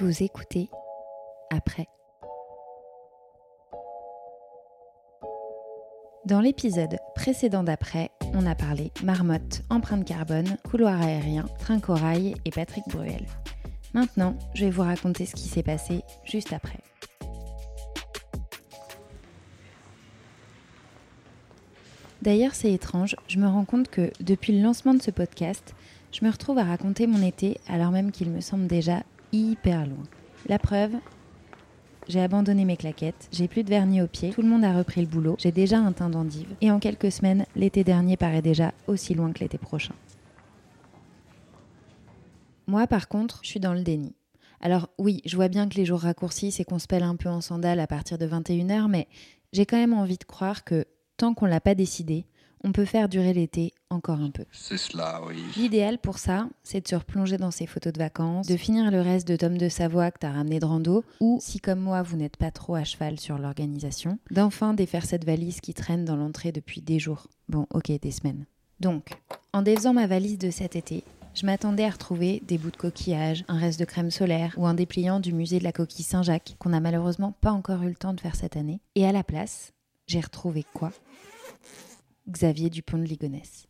Vous écoutez après. Dans l'épisode précédent d'après, on a parlé marmotte, empreinte carbone, couloir aérien, train corail et Patrick Bruel. Maintenant, je vais vous raconter ce qui s'est passé juste après. D'ailleurs, c'est étrange, je me rends compte que depuis le lancement de ce podcast, je me retrouve à raconter mon été alors même qu'il me semble déjà hyper loin. La preuve, j'ai abandonné mes claquettes, j'ai plus de vernis aux pieds, tout le monde a repris le boulot, j'ai déjà un teint d'endive, et en quelques semaines, l'été dernier paraît déjà aussi loin que l'été prochain. Moi, par contre, je suis dans le déni. Alors oui, je vois bien que les jours raccourcissent et qu'on se pèle un peu en sandales à partir de 21h, mais j'ai quand même envie de croire que tant qu'on l'a pas décidé, on peut faire durer l'été encore un peu. C'est cela, oui. L'idéal pour ça, c'est de se replonger dans ses photos de vacances, de finir le reste de Tom de Savoie que t'as ramené de rando, ou, si comme moi vous n'êtes pas trop à cheval sur l'organisation, d'enfin défaire cette valise qui traîne dans l'entrée depuis des jours. Bon, ok, des semaines. Donc, en défaisant ma valise de cet été, je m'attendais à retrouver des bouts de coquillage, un reste de crème solaire ou un dépliant du musée de la coquille Saint-Jacques qu'on n'a malheureusement pas encore eu le temps de faire cette année. Et à la place, j'ai retrouvé quoi? Xavier Dupont de Ligonnès.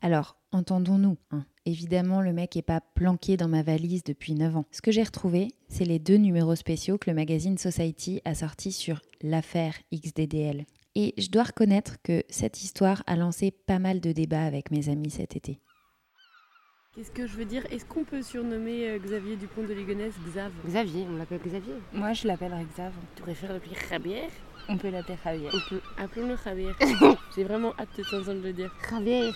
Alors, entendons-nous, hein. évidemment le mec est pas planqué dans ma valise depuis 9 ans. Ce que j'ai retrouvé, c'est les deux numéros spéciaux que le magazine Society a sortis sur l'affaire XDDL. Et je dois reconnaître que cette histoire a lancé pas mal de débats avec mes amis cet été. Qu'est-ce que je veux dire? Est-ce qu'on peut surnommer euh, Xavier Dupont de Ligonnès Xav? Xavier, on l'appelle Xavier. Moi, je l'appellerais Xav. Tu préfères l'appeler Javier? On peut l'appeler Javier. On peut appelons-le Javier. J'ai vraiment hâte de t'entendre le dire. Javier.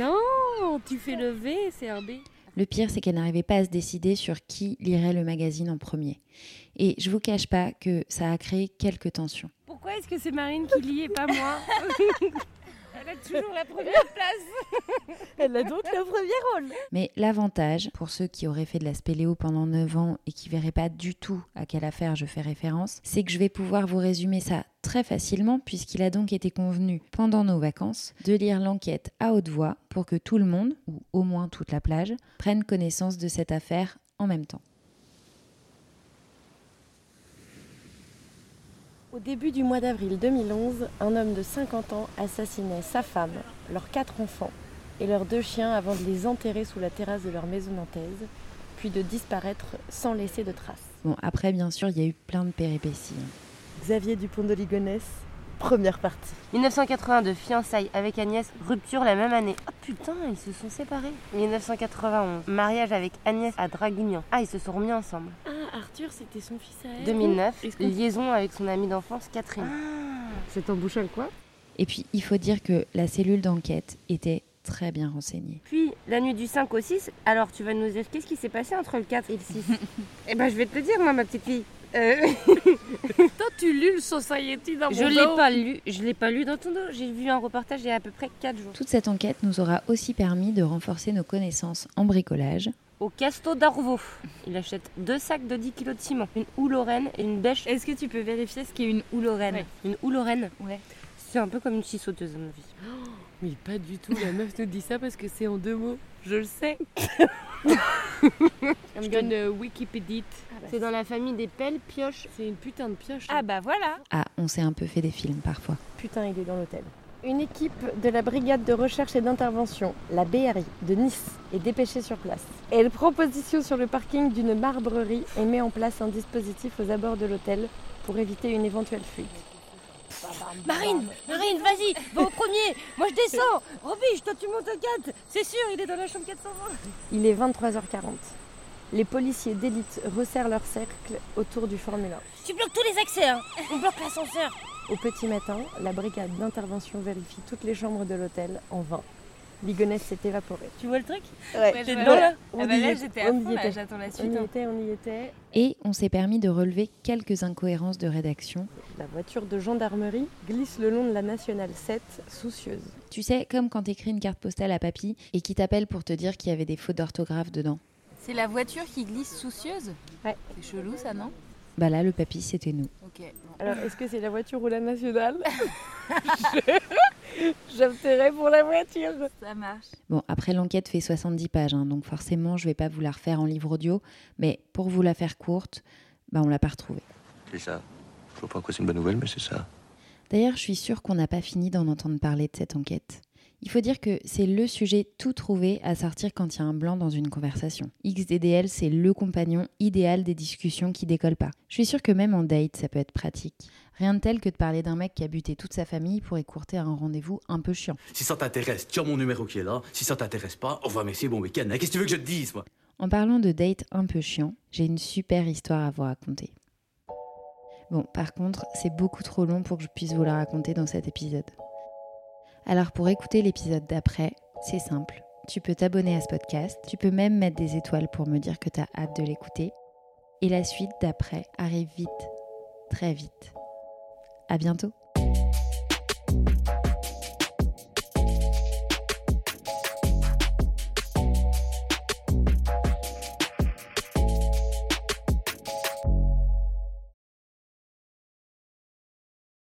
Non, tu fais le V, c'est un B. Le pire, c'est qu'elle n'arrivait pas à se décider sur qui lirait le magazine en premier. Et je vous cache pas que ça a créé quelques tensions. Pourquoi est-ce que c'est Marine qui lit et pas moi? Elle a toujours la première place. Elle a donc le premier rôle. Mais l'avantage, pour ceux qui auraient fait de la spéléo pendant 9 ans et qui verraient pas du tout à quelle affaire je fais référence, c'est que je vais pouvoir vous résumer ça très facilement puisqu'il a donc été convenu pendant nos vacances de lire l'enquête à haute voix pour que tout le monde, ou au moins toute la plage, prenne connaissance de cette affaire en même temps. Au début du mois d'avril 2011, un homme de 50 ans assassinait sa femme, leurs quatre enfants et leurs deux chiens avant de les enterrer sous la terrasse de leur maison nantaise, puis de disparaître sans laisser de traces. Bon, après, bien sûr, il y a eu plein de péripéties. Xavier Dupont de Ligonnès, première partie. 1982, fiançailles avec Agnès, rupture la même année. Oh putain, ils se sont séparés. 1991, mariage avec Agnès à Draguignan. Ah, ils se sont remis ensemble. Ah, Arthur, c'était son fils à elle 2009, Est-ce qu'on- liaison avec son amie d'enfance Catherine. C'est en bouchon quoi? Et puis, il faut dire que la cellule d'enquête était très bien renseignée. Puis, la nuit du 5 au 6, alors tu vas nous dire qu'est-ce qui s'est passé entre le 4 et le 6 Eh ben, je vais te le dire, moi, ma petite fille. Euh, Toi, tu lus le Society dans je mon l'ai dos. pas lu, je l'ai pas lu dans ton dos. J'ai vu un reportage il y a à peu près 4 jours. Toute cette enquête nous aura aussi permis de renforcer nos connaissances en bricolage, Au Casto d'Arvaux, il achète deux sacs de 10 kg de ciment, une houle lorraine et une bêche. Est-ce que tu peux vérifier ce qu'est une houle lorraine Une houle lorraine Ouais. C'est un peu comme une scie sauteuse à mon avis. Oui, pas du tout. La meuf nous dit ça parce que c'est en deux mots. Je le sais. Je donne euh, Wikipédia. C'est dans la famille des pelles, pioches. C'est une putain de pioche. Ah bah voilà ah, on s'est un peu fait des films parfois. putain, il est dans l'hôtel. Une équipe de la brigade de recherche et d'intervention, la BRI de Nice, est dépêchée sur place. Elle proposition sur le parking d'une marbrerie et met en place un dispositif aux abords de l'hôtel pour éviter une éventuelle fuite. Marine Marine, vas-y Va au premier Moi je descends Robiche, toi tu montes au 4 C'est sûr, il est dans la chambre 420 Il est 23h40. Les policiers d'élite resserrent leur cercle autour du Formule 1. Tu bloques tous les accès, hein On bloque l'ascenseur Au petit matin, la brigade d'intervention vérifie toutes les chambres de l'hôtel en vain. Ligonnès s'est évaporé. Tu vois le truc? Ouais, Ouais, dedans, là? Ah On bah là j'étais à on y fond, là, était. j'attends la On suite. y hein. était, on y était. Et on s'est permis de relever quelques incohérences de rédaction. La voiture de gendarmerie glisse le long de la nationale 7, soucieuse. Tu sais, comme quand t'écris une carte postale à papy et qui t'appelle pour te dire qu'il y avait des fautes d'orthographe dedans. C'est la voiture qui glisse soucieuse? Ouais. C'est chelou ça, non? Bah là, le papy, c'était nous. Ok. bon. Alors, est-ce que c'est la voiture ou la nationale J'opterai pour la voiture. Ça marche. Bon, après l'enquête fait 70 pages, hein, donc forcément je vais pas vous la refaire en livre audio, mais pour vous la faire courte, bah on l'a pas retrouvée. C'est ça. Je vois pas quoi c'est une bonne nouvelle, mais c'est ça. D'ailleurs, je suis sûre qu'on n'a pas fini d'en entendre parler de cette enquête. Il faut dire que c'est le sujet tout trouvé à sortir quand il y a un blanc dans une conversation. XDDL, c'est le compagnon idéal des discussions qui décollent pas. Je suis sûre que même en date, ça peut être pratique. Rien de tel que de parler d'un mec qui a buté toute sa famille pour écourter un rendez-vous un peu chiant. Si ça t'intéresse, as mon numéro qui est là. Si ça t'intéresse pas, au revoir, merci, bon week-end. hein. Qu'est-ce que tu veux que je te dise, moi? En parlant de date un peu chiant, j'ai une super histoire à vous raconter. Bon, par contre, c'est beaucoup trop long pour que je puisse vous la raconter dans cet épisode. Alors pour écouter l'épisode d'après, c'est simple. Tu peux t'abonner à ce podcast, tu peux même mettre des étoiles pour me dire que tu as hâte de l'écouter. Et la suite d'après arrive vite, très vite. À bientôt